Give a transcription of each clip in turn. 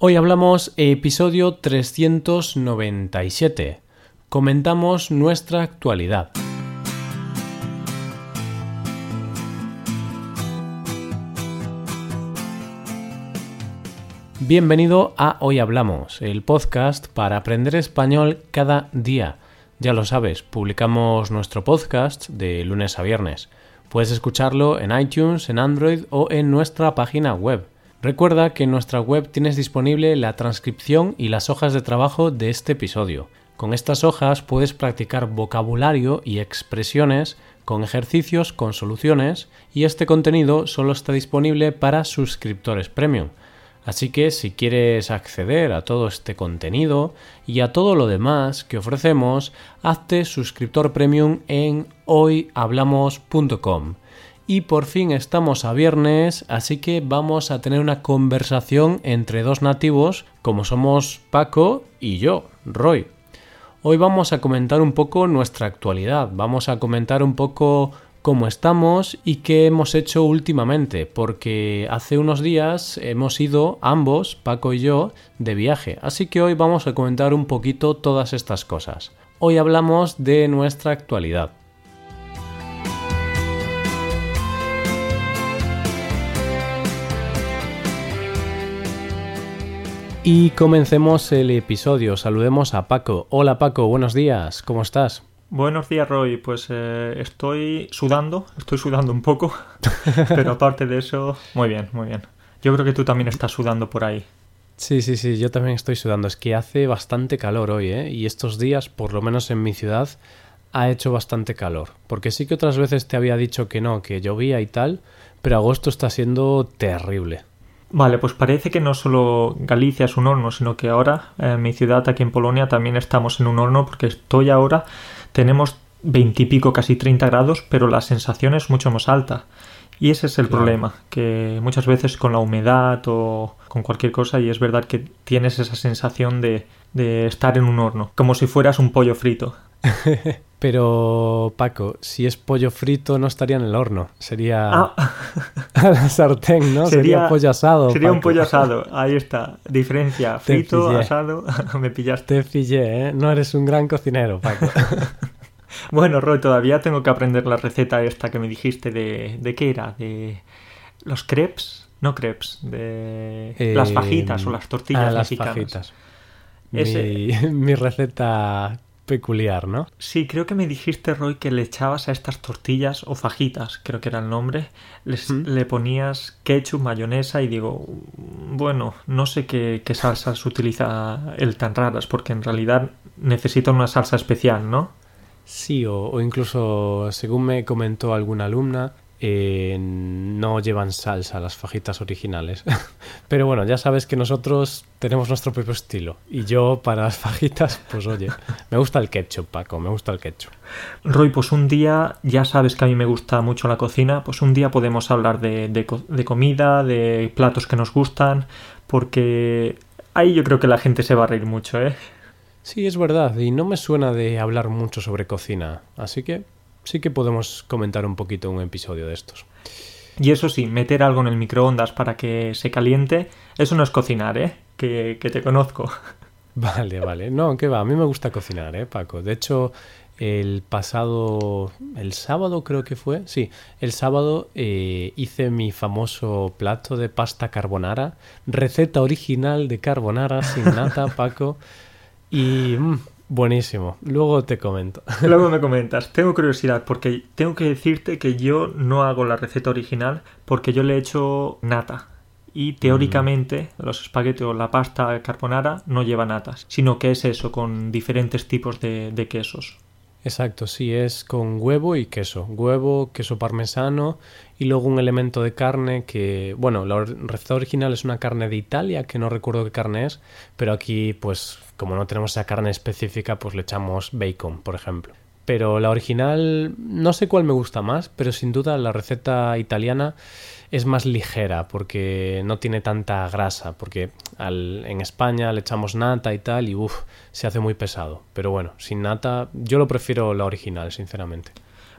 Hoy hablamos episodio 397. Comentamos nuestra actualidad. Bienvenido a Hoy Hablamos, el podcast para aprender español cada día. Ya lo sabes, publicamos nuestro podcast de lunes a viernes. Puedes escucharlo en iTunes, en Android o en nuestra página web. Recuerda que en nuestra web tienes disponible la transcripción y las hojas de trabajo de este episodio. Con estas hojas puedes practicar vocabulario y expresiones con ejercicios, con soluciones y este contenido solo está disponible para suscriptores premium. Así que si quieres acceder a todo este contenido y a todo lo demás que ofrecemos, hazte suscriptor premium en hoyhablamos.com. Y por fin estamos a viernes, así que vamos a tener una conversación entre dos nativos como somos Paco y yo, Roy. Hoy vamos a comentar un poco nuestra actualidad, vamos a comentar un poco cómo estamos y qué hemos hecho últimamente, porque hace unos días hemos ido ambos, Paco y yo, de viaje, así que hoy vamos a comentar un poquito todas estas cosas. Hoy hablamos de nuestra actualidad. Y comencemos el episodio. Saludemos a Paco. Hola Paco, buenos días. ¿Cómo estás? Buenos días, Roy. Pues eh, estoy sudando, estoy sudando un poco, pero aparte de eso, muy bien, muy bien. Yo creo que tú también estás sudando por ahí. Sí, sí, sí, yo también estoy sudando. Es que hace bastante calor hoy, ¿eh? Y estos días, por lo menos en mi ciudad, ha hecho bastante calor. Porque sí que otras veces te había dicho que no, que llovía y tal, pero agosto está siendo terrible. Vale, pues parece que no solo Galicia es un horno, sino que ahora en mi ciudad, aquí en Polonia, también estamos en un horno porque estoy ahora, tenemos veintipico, casi 30 grados, pero la sensación es mucho más alta. Y ese es el problema, que muchas veces con la humedad o con cualquier cosa, y es verdad que tienes esa sensación de, de estar en un horno, como si fueras un pollo frito. Pero, Paco, si es pollo frito no estaría en el horno, sería ah. a la sartén, ¿no? Sería, pollo asado. Sería un pollo asado, ahí está. Diferencia, frito, asado, me pillaste. Te pillé, ¿eh? No eres un gran cocinero, Paco. bueno, Roy, todavía tengo que aprender la receta esta que me dijiste de... ¿De qué era? De los crepes, no crepes, de las fajitas o las tortillas ah, las fajitas. mi receta peculiar, ¿no? Sí, creo que me dijiste, Roy, que le echabas a estas tortillas o fajitas, creo que era el nombre, les, le ponías ketchup, mayonesa y digo, bueno, no sé qué, qué salsas utiliza el tan raras, porque en realidad necesita una salsa especial, ¿no? Sí, o, o incluso, según me comentó alguna alumna, eh, no llevan salsa las fajitas originales. Pero bueno, ya sabes que nosotros tenemos nuestro propio estilo. Y yo para las fajitas, pues oye, me gusta el ketchup, Paco, me gusta el ketchup. Roy, pues un día, ya sabes que a mí me gusta mucho la cocina, pues un día podemos hablar de, de comida, de platos que nos gustan, porque ahí yo creo que la gente se va a reír mucho, ¿eh? Sí, es verdad, y no me suena de hablar mucho sobre cocina, así que sí que podemos comentar un poquito un episodio de estos. Y eso sí, meter algo en el microondas para que se caliente, eso no es cocinar, ¿eh? Que, te conozco. Vale, vale. No, que va, a mí me gusta cocinar, ¿eh, Paco? De hecho, el pasado, el sábado creo que fue, sí, el sábado eh, hice mi famoso plato de pasta carbonara, receta original de carbonara sin nata, Paco, y mm, Buenísimo. Luego te comento. Luego me comentas. Tengo curiosidad porque tengo que decirte que yo no hago la receta original porque yo le he hecho nata. Y teóricamente mm. los espaguetis o la pasta carbonara no lleva natas, sino que es eso, con diferentes tipos de, de quesos. Exacto, sí, es con huevo y queso. Huevo, queso parmesano y luego un elemento de carne que, bueno, la receta original es una carne de Italia, que no recuerdo qué carne es, pero aquí, pues, como no tenemos esa carne específica, pues le echamos bacon, por ejemplo. Pero la original, no sé cuál me gusta más, pero sin duda la receta italiana es más ligera porque no tiene tanta grasa, porque en España le echamos nata y tal y uff, se hace muy pesado. Pero bueno, sin nata yo lo prefiero la original, sinceramente.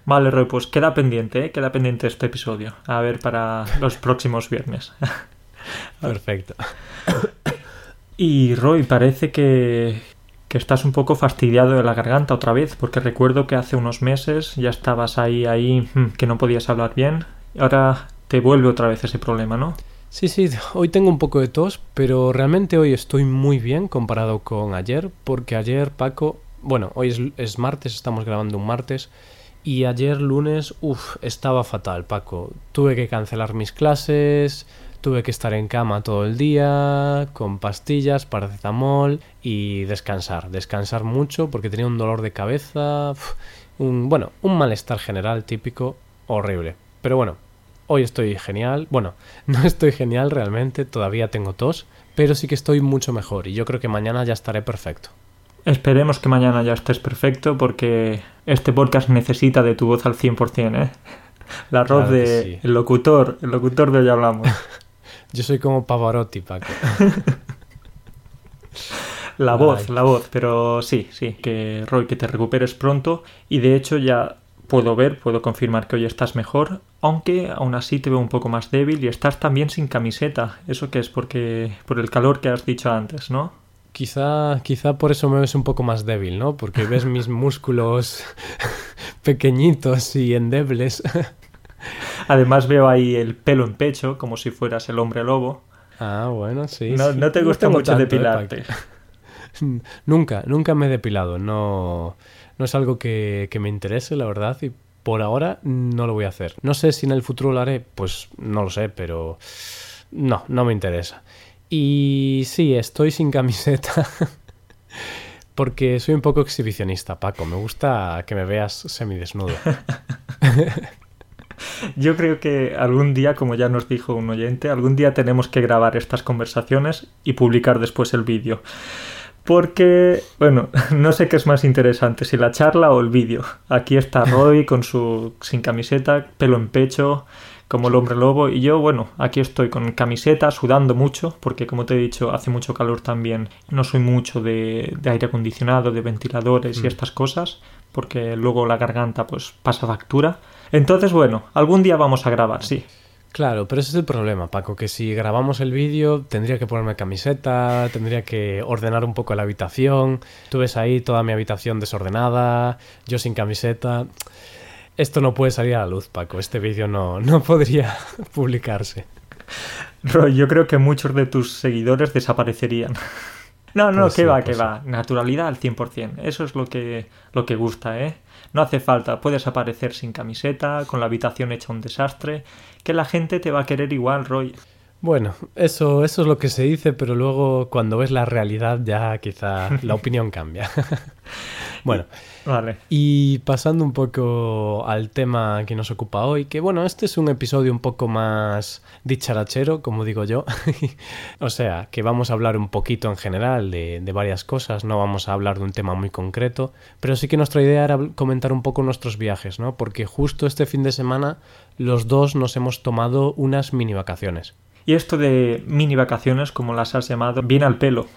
Vale, Roy, pues queda pendiente, ¿eh? queda pendiente este episodio. A ver para los próximos viernes. Perfecto. Y Roy, parece que, que estás un poco fastidiado de la garganta otra vez, porque recuerdo que hace unos meses ya estabas ahí, ahí, mm, que no podías hablar bien. Ahora te vuelve otra vez ese problema, ¿no? Sí, sí, hoy tengo un poco de tos, pero realmente hoy estoy muy bien comparado con ayer, porque ayer Paco, bueno, hoy es, es martes, estamos grabando un martes, y ayer lunes, uff, estaba fatal, Paco. Tuve que cancelar mis clases, tuve que estar en cama todo el día, con pastillas, paracetamol y descansar, descansar mucho porque tenía un dolor de cabeza, un, bueno, un malestar general típico, horrible. Pero bueno, hoy estoy genial. Bueno, no estoy genial realmente, todavía tengo tos, pero sí que estoy mucho mejor y yo creo que mañana ya estaré perfecto. Esperemos que mañana ya estés perfecto porque este podcast necesita de tu voz al 100%, ¿eh? La voz Claro de sí. el locutor, el locutor de hoy hablamos. Yo soy como Pavarotti, Paco. La voz, Ay. la voz, pero sí, sí, que Roy, que te recuperes pronto y de hecho ya puedo ver, puedo confirmar que hoy estás mejor, aunque aún así te veo un poco más débil y estás también sin camiseta. Eso que es porque por el calor que has dicho antes, ¿no? Quizá, quizá por eso me ves un poco más débil, ¿no? Porque ves mis músculos pequeñitos y endebles. Además veo ahí el pelo en pecho, como si fueras el hombre lobo. Ah, bueno, sí. No, sí. no te gusta mucho tanto, ¿eh, depilarte. Nunca, nunca me he depilado. No, no es algo que, que me interese, la verdad, y por ahora no lo voy a hacer. No sé si en el futuro lo haré, pues no lo sé, pero no, no me interesa. Y sí, estoy sin camiseta. Porque soy un poco exhibicionista, Paco. Me gusta que me veas semidesnudo. Yo creo que algún día, como ya nos dijo un oyente, algún día tenemos que grabar estas conversaciones y publicar después el vídeo. Porque, bueno, no sé qué es más interesante, si la charla o el vídeo. Aquí está Roy con su sin camiseta, pelo en pecho, como el hombre lobo, y yo, bueno, aquí estoy con camiseta, sudando mucho, porque como te he dicho, hace mucho calor también. No soy mucho de, de aire acondicionado, de ventiladores y Mm. estas cosas, porque luego la garganta pues pasa factura. Entonces, bueno, algún día vamos a grabar, sí. Claro, pero ese es el problema, Paco, que si grabamos el vídeo tendría que ponerme camiseta, tendría que ordenar un poco la habitación, tú ves ahí toda mi habitación desordenada, yo sin camiseta. Esto no puede salir a la luz, Paco, este vídeo no, no podría publicarse. Roy, yo creo que muchos de tus seguidores desaparecerían. No, no, Pues que sí, va, pues que sí. va. Naturalidad al 100%. Eso es lo que, lo que gusta, ¿eh? No hace falta. Puedes aparecer sin camiseta, con la habitación hecha un desastre, que la gente te va a querer igual, Roy. Bueno, eso, eso es lo que se dice, pero luego cuando ves la realidad ya quizá la opinión cambia. bueno, Vale. Y pasando un poco al tema que nos ocupa hoy, que bueno, este es un episodio un poco más dicharachero, como digo yo. o sea, que vamos a hablar un poquito en general de, de varias cosas, no vamos a hablar de un tema muy concreto, pero sí que nuestra idea era comentar un poco nuestros viajes, ¿no? Porque justo este fin de semana los dos nos hemos tomado unas mini vacaciones. Y esto de mini vacaciones, como las has llamado, viene al pelo.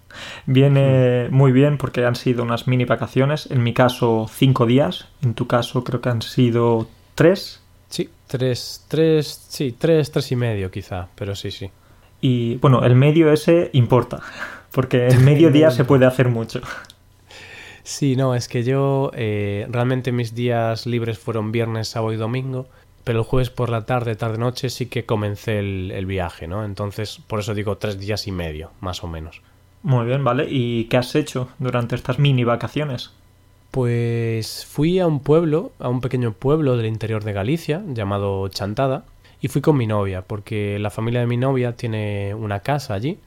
Viene muy bien porque han sido unas mini vacaciones. En mi caso, cinco días. En tu caso, creo que han sido tres. Sí, tres, tres, sí, tres, tres y medio quizá, pero sí, sí. Y bueno, el medio ese importa. Porque en medio día se puede hacer mucho. Sí, no, es que yo eh, realmente mis días libres fueron viernes, sábado y domingo, pero el jueves por la tarde, tarde-noche sí que comencé el, el viaje, ¿no? Entonces, por eso digo tres días y medio, más o menos. Muy bien, ¿vale? ¿Y qué has hecho durante estas mini vacaciones? Pues fui a un pueblo, a un pequeño pueblo del interior de Galicia, llamado Chantada, y fui con mi novia, porque la familia de mi novia tiene una casa allí.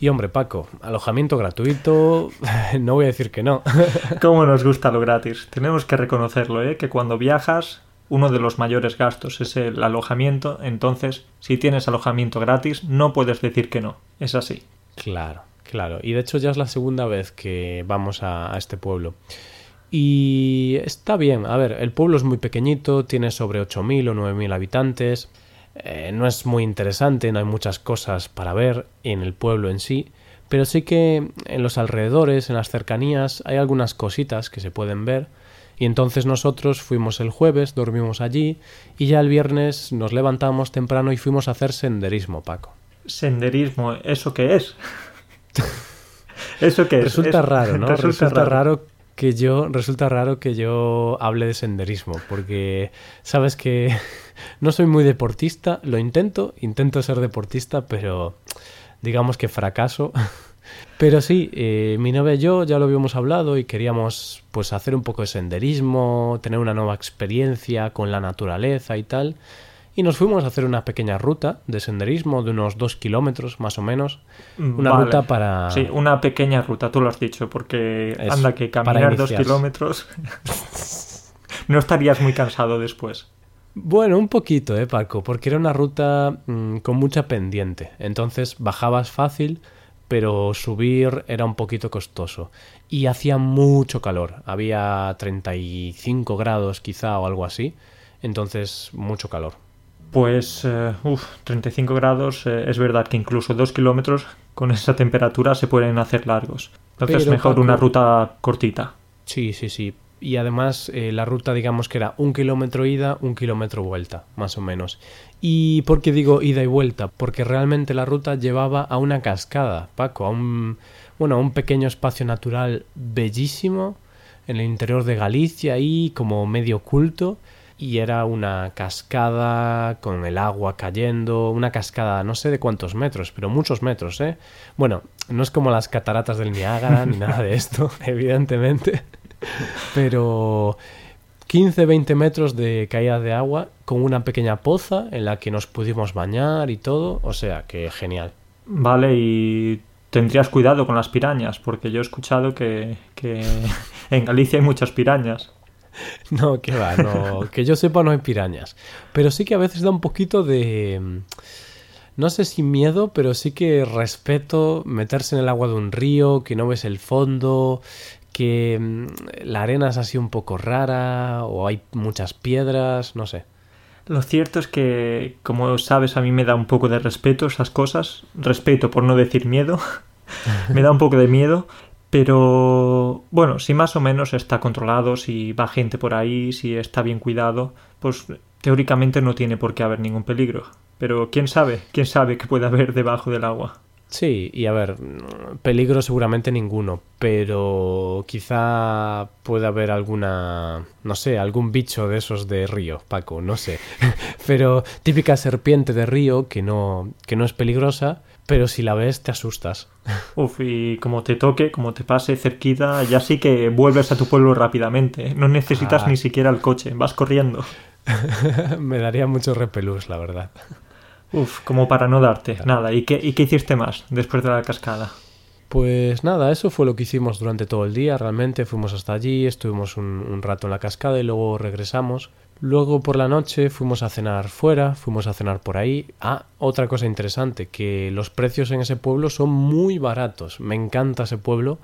Y hombre, Paco, alojamiento gratuito, no voy a decir que no. ¿Cómo nos gusta lo gratis? Tenemos que reconocerlo, ¿eh? Que cuando viajas, uno de los mayores gastos es el alojamiento. Entonces, si tienes alojamiento gratis, no puedes decir que no. Es así. Claro, claro. Y de hecho ya es la segunda vez que vamos a, este pueblo. Y está bien. A ver, el pueblo es muy pequeñito, tiene sobre 8.000 o 9.000 habitantes. Eh, no es muy interesante, no hay muchas cosas para ver en el pueblo en sí. Pero sí que en los alrededores, en las cercanías, hay algunas cositas que se pueden ver. Y entonces nosotros fuimos el jueves, dormimos allí y ya el viernes nos levantamos temprano y fuimos a hacer senderismo, Paco. Senderismo, ¿eso qué es? ¿Eso qué es? Resulta Es- raro, ¿no? resulta Resulta, raro. raro. que yo resulta raro que yo hable de senderismo porque sabes que no soy muy deportista, lo intento, intento ser deportista, pero digamos que fracaso. Pero sí, eh, mi novia y yo ya lo habíamos hablado y queríamos pues hacer un poco de senderismo, tener una nueva experiencia con la naturaleza y tal. Y nos fuimos a hacer una pequeña ruta de senderismo de unos dos kilómetros más o menos. Una Vale. ruta para... Sí, una pequeña ruta, tú lo has dicho, porque anda que caminar dos kilómetros no estarías muy cansado después. Bueno, un poquito, ¿eh, Paco? Porque era una ruta mm, con mucha pendiente. Entonces bajabas fácil, pero subir era un poquito costoso. Y hacía mucho calor. Había 35 grados quizá o algo así. Entonces, mucho calor. Pues, eh, uf, 35 grados, eh, es verdad que incluso dos kilómetros con esa temperatura se pueden hacer largos. Entonces, Pero, mejor Paco- una ruta cortita. Sí, sí, sí. Y además eh, la ruta, digamos que era un kilómetro ida, un kilómetro vuelta, más o menos. ¿Y por qué digo ida y vuelta? Porque realmente la ruta llevaba a una cascada, Paco, a un, bueno, a un pequeño espacio natural bellísimo en el interior de Galicia, ahí como medio oculto. Y era una cascada con el agua cayendo, una cascada no sé de cuántos metros, pero muchos metros, ¿eh? Bueno, no es como las cataratas del Niágara ni nada de esto, evidentemente, pero 15-20 metros de caída de agua con una pequeña poza en la que nos pudimos bañar y todo, o sea que genial. Vale, y tendrías cuidado con las pirañas, porque yo he escuchado que, que en Galicia hay muchas pirañas. No, que va, no, que yo sepa no hay pirañas. Pero sí que a veces da un poquito de... mm, No sé si miedo, pero sí que respeto meterse en el agua de un río, que no ves el fondo, que mm, la arena es así un poco rara, o hay muchas piedras, no sé. Lo cierto es que, como sabes, a mí me da un poco de respeto esas cosas. Respeto por no decir miedo. me da un poco de miedo. Pero bueno, si más o menos está controlado, si va gente por ahí, si está bien cuidado, pues teóricamente no tiene por qué haber ningún peligro. Pero quién sabe, quién sabe qué puede haber debajo del agua. Sí, y a ver, peligro seguramente ninguno, pero quizá pueda haber alguna, no sé, algún bicho de esos de río, Paco, no sé. Pero típica serpiente de río que no, que no es peligrosa, pero si la ves te asustas. Uf, y como te toque, como te pase cerquita, ya sí que vuelves a tu pueblo rápidamente. No necesitas Ah. ni siquiera el coche, vas corriendo. Me daría mucho repelús, la verdad. Uf, como para no darte. Nada, ¿y qué, ¿y qué hiciste más después de la cascada? Pues nada, eso fue lo que hicimos durante todo el día. Realmente fuimos hasta allí, estuvimos un, un rato en la cascada y luego regresamos. Luego por la noche fuimos a cenar fuera, fuimos a cenar por ahí. Ah, otra cosa interesante, que los precios en ese pueblo son muy baratos. Me encanta ese pueblo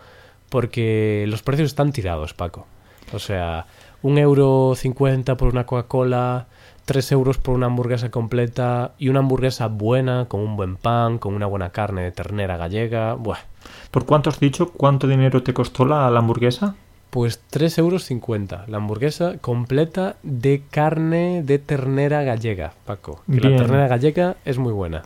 porque los precios están tirados, Paco. O sea, un euro cincuenta por una Coca-Cola, tres euros por una hamburguesa completa y una hamburguesa buena, con un buen pan, con una buena carne de ternera gallega. Buah, ¿Por cuánto has dicho? ¿Cuánto dinero te costó la, la hamburguesa? Pues 3,50 euros la hamburguesa completa de carne de ternera gallega, Paco. Que la ternera gallega es muy buena.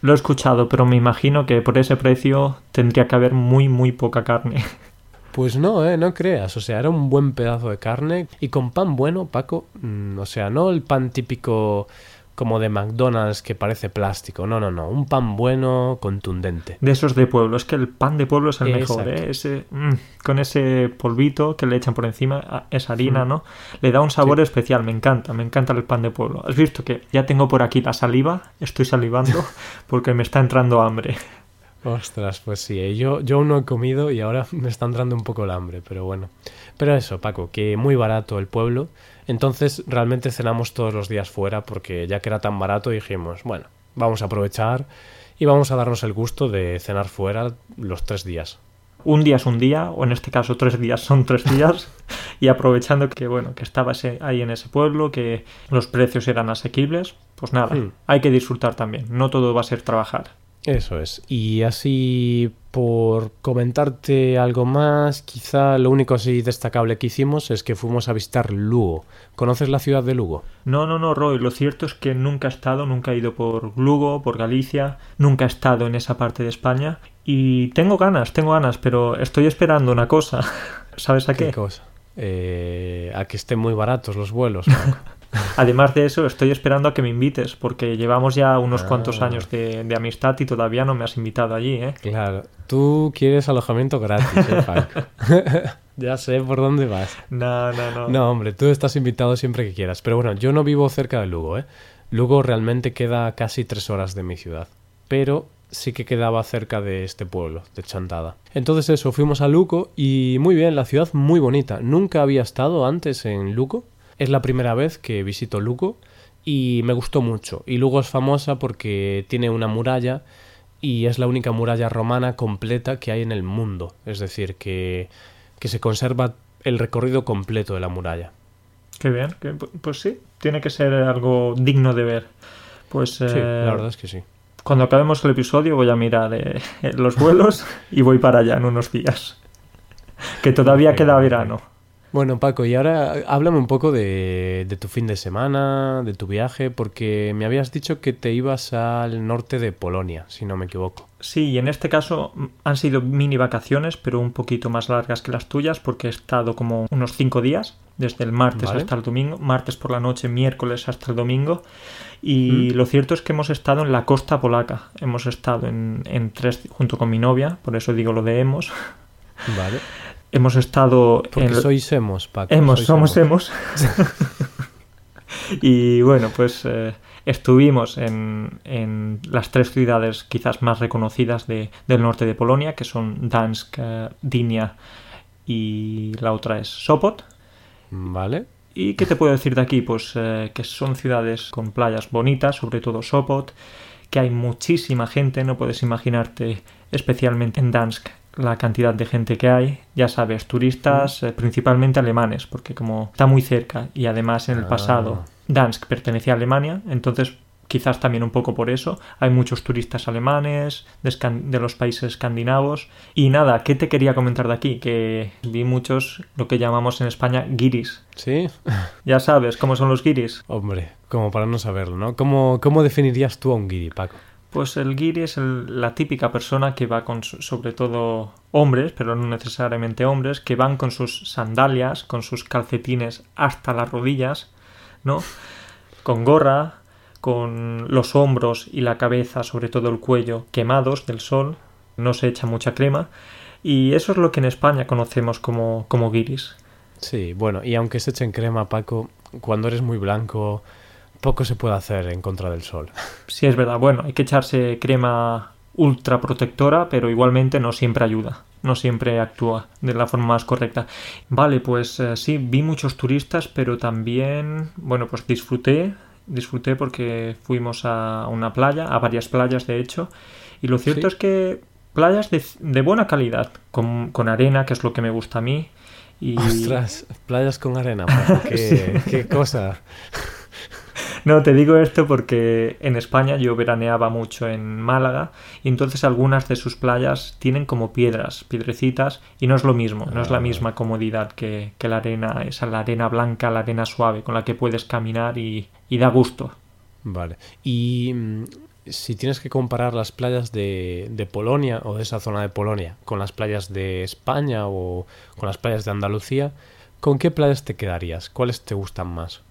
Lo he escuchado, pero me imagino que por ese precio tendría que haber muy, muy poca carne. Pues no, eh, no creas. O sea, era un buen pedazo de carne y con pan bueno, Paco. mm, o sea, no el pan típico como de McDonald's que parece plástico. No, no, no. Un pan bueno, contundente. De esos de pueblo. Es que el pan de pueblo es el Exacto. mejor, ¿eh? Ese, mm, con ese polvito que le echan por encima, esa harina, Mm. ¿no? Le da un sabor Sí. especial, me encanta, me encanta el pan de pueblo. Has visto que ya tengo por aquí la saliva, estoy salivando porque me está entrando hambre. Ostras, pues sí, eh, yo, yo aún no he comido y ahora me está entrando un poco el hambre, pero bueno. Pero eso, Paco, que muy barato el pueblo. Entonces realmente cenamos todos los días fuera porque ya que era tan barato dijimos, bueno, vamos a aprovechar y vamos a darnos el gusto de cenar fuera los tres días. Un día es un día, o en este caso tres días son tres días, y aprovechando que bueno, que estaba ese- ahí en ese pueblo, que los precios eran asequibles, pues nada, Hmm. hay que disfrutar también. No todo va a ser trabajar. Eso es. Y así, por comentarte algo más, quizá lo único así destacable que hicimos es que fuimos a visitar Lugo. ¿Conoces la ciudad de Lugo? No, no, no, Roy, lo cierto es que nunca he estado, nunca he ido por Lugo, por Galicia, nunca he estado en esa parte de España Y tengo ganas, tengo ganas, pero estoy esperando una cosa. ¿Sabes a qué? ¿Qué cosa? Eh, a que estén muy baratos los vuelos. Además de eso, estoy esperando a que me invites, porque llevamos ya unos cuantos Ah. años de, de amistad y todavía no me has invitado allí, ¿eh? Claro, tú quieres alojamiento gratis, ¿eh, ya sé por dónde vas. No, no, no. No, hombre, tú estás invitado siempre que quieras. Pero bueno, yo no vivo cerca de Lugo, ¿eh? Lugo realmente queda casi tres horas de mi ciudad. Pero sí que quedaba cerca de este pueblo, de Chantada. Entonces eso, fuimos a Lugo y muy bien, la ciudad muy bonita. Nunca había estado antes en Lugo. Es la primera vez que visito Lugo y me gustó mucho. Y Lugo es famosa porque tiene una muralla y es la única muralla romana completa que hay en el mundo. Es decir, que, que se conserva el recorrido completo de la muralla. Qué bien, que- pues sí, tiene que ser algo digno de ver. Pues Sí, eh, la verdad es que sí. cuando acabemos el episodio voy a mirar eh, los vuelos y voy para allá en unos días. Que todavía queda verano. Bueno, Paco, y ahora háblame un poco de, de tu fin de semana, de tu viaje, porque me habías dicho que te ibas al norte de Polonia, si no me equivoco. Sí, y en este caso mm, han sido mini vacaciones, pero un poquito más largas que las tuyas, porque he estado como unos cinco días, desde el martes Vale. hasta el domingo, martes por la noche, miércoles hasta el domingo. Y Mm. lo cierto es que hemos estado en la costa polaca. Hemos estado en, en tres, junto con mi novia, por eso digo lo de hemos. Vale. Hemos estado Porque en. sois hemos, Paco. Hemos, somos hemos. y bueno, pues eh, estuvimos en, en las tres ciudades quizás más reconocidas de- del norte de Polonia, que son Dansk, eh, Dynia y la otra es Sopot. Vale. ¿Y qué te puedo decir de aquí? Pues eh, que son ciudades con playas bonitas, sobre todo Sopot, que hay muchísima gente, no puedes imaginarte, especialmente en Dansk, la cantidad de gente que hay. Ya sabes, turistas, eh, principalmente alemanes, porque como está muy cerca y además en el Ah. pasado Dansk pertenecía a Alemania, entonces quizás también un poco por eso. Hay muchos turistas alemanes, de, de los países escandinavos. Y nada, ¿qué te quería comentar de aquí? Que vi muchos, lo que llamamos en España, guiris. ¿Sí? Ya sabes cómo son los guiris. Hombre, como para no saberlo, ¿no? ¿Cómo, cómo definirías tú a un guiri, Paco? Pues el guiri es el- la típica persona que va con, sobre todo hombres, pero no necesariamente hombres, que van con sus sandalias, con sus calcetines hasta las rodillas, ¿no? Con gorra, con los hombros y la cabeza, sobre todo el cuello, quemados del sol, no se echa mucha crema. Y eso es lo que en España conocemos como, como guiris. Sí, bueno, y aunque se echen crema, Paco, cuando eres muy blanco, poco se puede hacer en contra del sol. Sí, es verdad. Bueno, hay que echarse crema ultra protectora, pero igualmente no siempre ayuda. No siempre actúa de la forma más correcta. Vale, pues eh, sí, vi muchos turistas, pero también, bueno, pues disfruté. Disfruté porque fuimos a una playa, a varias playas de hecho. Y lo cierto Sí. es que playas de, de buena calidad, con, con arena, que es lo que me gusta a mí. Y... Ostras, playas con arena, qué, qué cosa. No, te digo esto porque en España yo veraneaba mucho en Málaga y entonces algunas de sus playas tienen como piedras, piedrecitas y no es lo mismo, no es la Ah. misma comodidad que, que la arena, esa la arena blanca, la arena suave con la que puedes caminar y, y da gusto. Vale. Y mm, si tienes que comparar las playas de, de Polonia o de esa zona de Polonia con las playas de España o con las playas de Andalucía, ¿con qué playas te quedarías? ¿Cuáles te gustan más?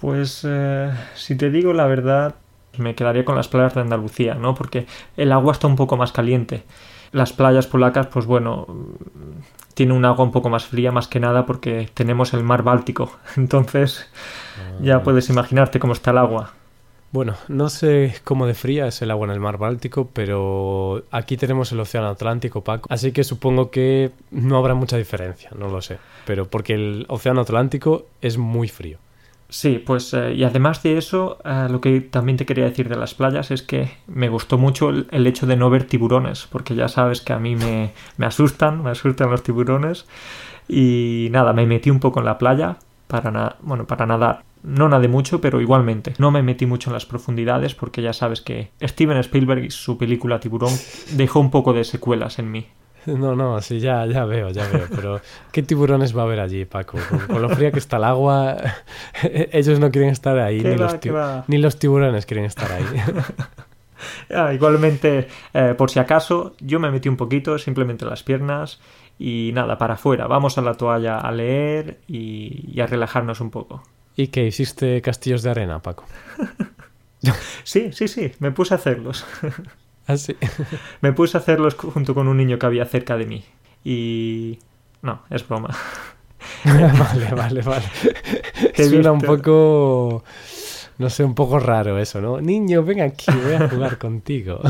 Pues eh, si te digo la verdad, me quedaría con las playas de Andalucía, ¿no? Porque el agua está un poco más caliente. Las playas polacas, pues bueno, mm, tiene un agua un poco más fría más que nada porque tenemos el mar Báltico. Entonces, ya puedes imaginarte cómo está el agua. Bueno, no sé cómo de fría es el agua en el mar Báltico, pero aquí tenemos el océano Atlántico, Paco. Así que supongo que no habrá mucha diferencia, no lo sé. Pero porque el océano Atlántico es muy frío. Sí, pues eh, y además de eso, eh, lo que también te quería decir de las playas es que me gustó mucho el, hecho de no ver tiburones, porque ya sabes que a mí me, me asustan, me asustan los tiburones. Y nada, me metí un poco en la playa para, na- bueno, para nadar. No nadé mucho, pero igualmente. No me metí mucho en las profundidades porque ya sabes que Steven Spielberg y su película Tiburón dejó un poco de secuelas en mí. No, no, sí, ya, ya veo, ya veo. Pero, ¿qué tiburones va a haber allí, Paco? Con, con lo fría que está el agua, ellos no quieren estar ahí, ¿Qué ni, va, los ni los tiburones quieren estar ahí. Ah, igualmente, eh, por si acaso, yo me metí un poquito, simplemente las piernas y nada, para afuera. Vamos a la toalla a leer y, y a relajarnos un poco. ¿Y qué? ¿Hiciste castillos de arena, Paco? sí, sí, sí, me puse a hacerlos. ¿Ah, sí? me puse a hacerlos junto con un niño que había cerca de mí. Y... No, es broma. vale, vale, vale. Suena un poco... No sé, un poco raro eso, ¿no? Niño, ven aquí, voy a jugar contigo.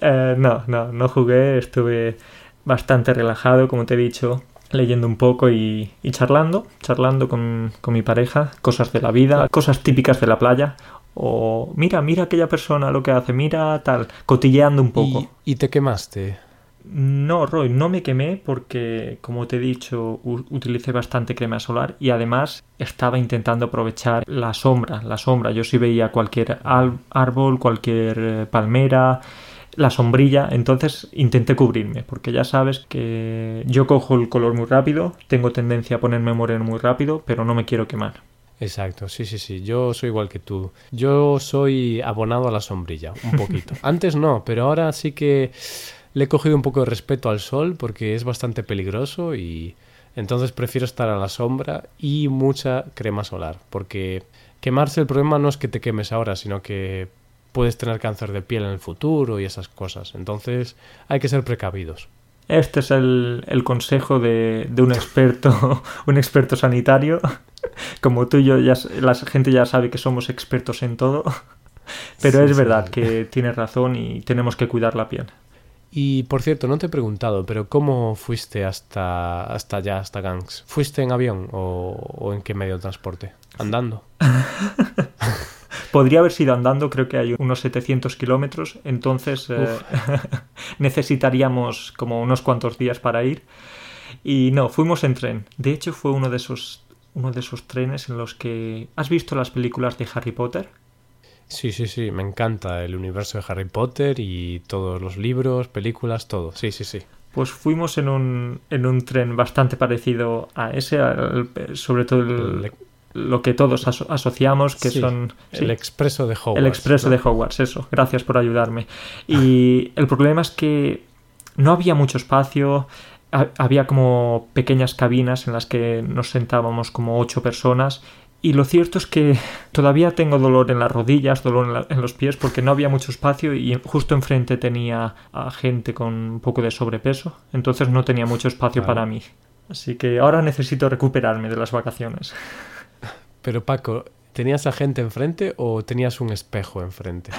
Eh, no, no, no jugué, estuve bastante relajado, como te he dicho, leyendo un poco y, y charlando, charlando con, con, mi pareja, cosas de la vida, cosas típicas de la playa, o mira, mira aquella persona lo que hace, mira tal, cotilleando un poco. ¿Y, y te quemaste? No, Roy, no me quemé porque, como te he dicho, utilicé bastante crema solar y además estaba intentando aprovechar la sombra, la sombra. Yo sí veía cualquier árbol, cualquier eh, palmera, la sombrilla, entonces intenté cubrirme, porque ya sabes que yo cojo el color muy rápido, tengo tendencia a ponerme moreno muy rápido, pero no me quiero quemar. Exacto, sí, sí, sí, yo soy igual que tú. Yo soy abonado a la sombrilla, un poquito. Antes no, pero ahora sí que le he cogido un poco de respeto al sol porque es bastante peligroso y entonces prefiero estar a la sombra y mucha crema solar, porque quemarse el problema no es que te quemes ahora, sino que puedes tener cáncer de piel en el futuro y esas cosas. Entonces hay que ser precavidos. Este es el, el consejo de, de, un experto, un experto sanitario. Como tú y yo, ya, la gente ya sabe que somos expertos en todo. Pero sí, es verdad sí. que tienes razón y tenemos que cuidar la piel. Y por cierto, no te he preguntado, pero ¿cómo fuiste hasta, hasta allá, hasta Gangs? ¿Fuiste en avión o, o en qué medio de transporte? ¿Andando? Podría haber sido andando, creo que hay unos 700 kilómetros, entonces eh, necesitaríamos como unos cuantos días para ir. Y no, fuimos en tren. De hecho, fue uno de esos, uno de esos trenes en los que... ¿Has visto las películas de Harry Potter? Sí, sí, sí, me encanta el universo de Harry Potter y todos los libros, películas, todo. Sí, sí, sí. Pues fuimos en un, en un tren bastante parecido a ese, al, sobre todo el, el, lo que todos aso asociamos, que sí, son... Sí, el expreso de Hogwarts. El expreso ¿no? de Hogwarts, eso. Gracias por ayudarme. Y el problema es que no había mucho espacio, había como pequeñas cabinas en las que nos sentábamos como ocho personas y lo cierto es que todavía tengo dolor en las rodillas, dolor en, la, en, los pies, porque no había mucho espacio y justo enfrente tenía a gente con un poco de sobrepeso, entonces no tenía mucho espacio para mí. Así que ahora necesito recuperarme de las vacaciones. Pero Paco, ¿tenías a gente enfrente o tenías un espejo enfrente?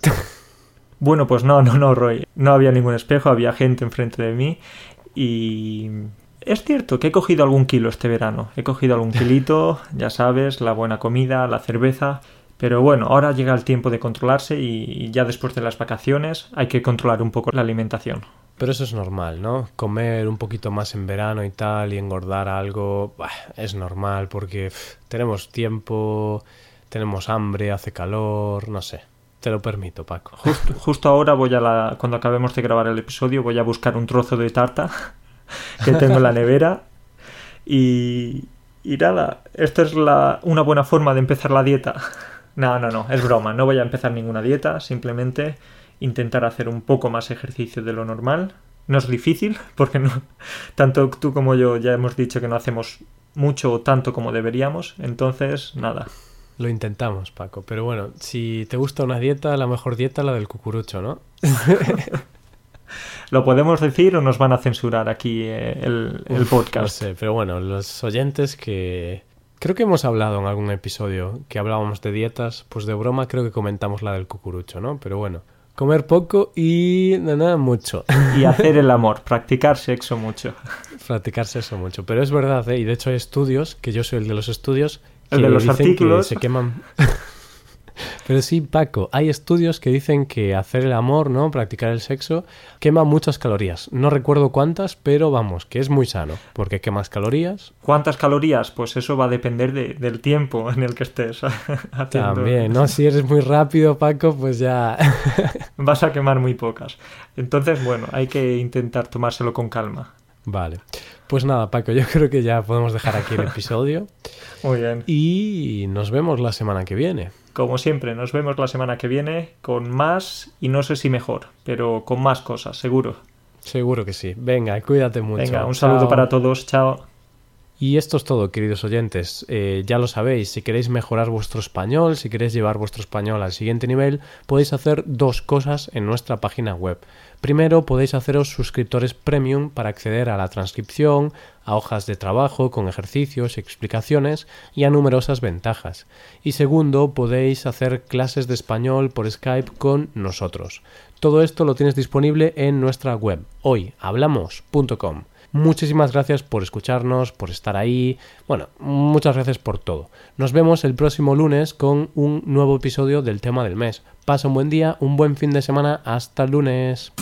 bueno, pues no, no, no, Roy. No había ningún espejo, había gente enfrente de mí y es cierto que he cogido algún kilo este verano. He cogido algún kilito, ya sabes, la buena comida, la cerveza. Pero bueno, ahora llega el tiempo de controlarse y ya después de las vacaciones hay que controlar un poco la alimentación. Pero eso es normal, ¿no? Comer un poquito más en verano y tal y engordar algo bah, es normal porque tenemos tiempo, tenemos hambre, hace calor, no sé. Te lo permito, Paco. Justo, justo ahora voy a la... Cuando acabemos de grabar el episodio voy a buscar un trozo de tarta que tengo en la nevera y... Y nada, esto es la, una buena forma de empezar la dieta. No, no, no, es broma, no voy a empezar ninguna dieta, simplemente intentar hacer un poco más ejercicio de lo normal. No es difícil, porque no, tanto tú como yo ya hemos dicho que no hacemos mucho o tanto como deberíamos, entonces nada. Lo intentamos, Paco, pero bueno, si te gusta una dieta, la mejor dieta es la del cucurucho, ¿no? ¿Lo podemos decir o nos van a censurar aquí eh, el, el Uf, podcast? No sé, pero bueno, los oyentes que... Creo que hemos hablado en algún episodio que hablábamos de dietas, pues de broma creo que comentamos la del cucurucho, ¿no? Pero bueno, comer poco y nada, mucho. Y hacer el amor, practicar sexo mucho. Practicar sexo mucho. Pero es verdad, ¿eh? y de hecho hay estudios, que yo soy el de los estudios, el de los artículos. Que se queman. Pero sí, Paco, hay estudios que dicen que hacer el amor, ¿no? Practicar el sexo, quema muchas calorías. No recuerdo cuántas, pero vamos, que es muy sano, porque quemas calorías. ¿Cuántas calorías? Pues eso va a depender de, del tiempo en el que estés haciendo. También, ¿no? Si eres muy rápido, Paco, pues ya... Vas a quemar muy pocas. Entonces, bueno, hay que intentar tomárselo con calma. Vale. Pues nada, Paco, yo creo que ya podemos dejar aquí el episodio. Muy bien. Y nos vemos la semana que viene. Como siempre, nos vemos la semana que viene con más y no sé si mejor, pero con más cosas, seguro. Seguro que sí. Venga, cuídate mucho. Venga, un saludo para todos. Chao. Y esto es todo, queridos oyentes. Eh, ya lo sabéis, si queréis mejorar vuestro español, si queréis llevar vuestro español al siguiente nivel, podéis hacer dos cosas en nuestra página web. Primero, podéis haceros suscriptores premium para acceder a la transcripción, a hojas de trabajo con ejercicios y explicaciones y a numerosas ventajas. Y segundo, podéis hacer clases de español por Skype con nosotros. Todo esto lo tienes disponible en nuestra web, hoyhablamos.com. Muchísimas gracias por escucharnos, por estar ahí. Bueno, muchas gracias por todo. Nos vemos el próximo lunes con un nuevo episodio del tema del mes. Pasa un buen día, un buen fin de semana. Hasta el lunes.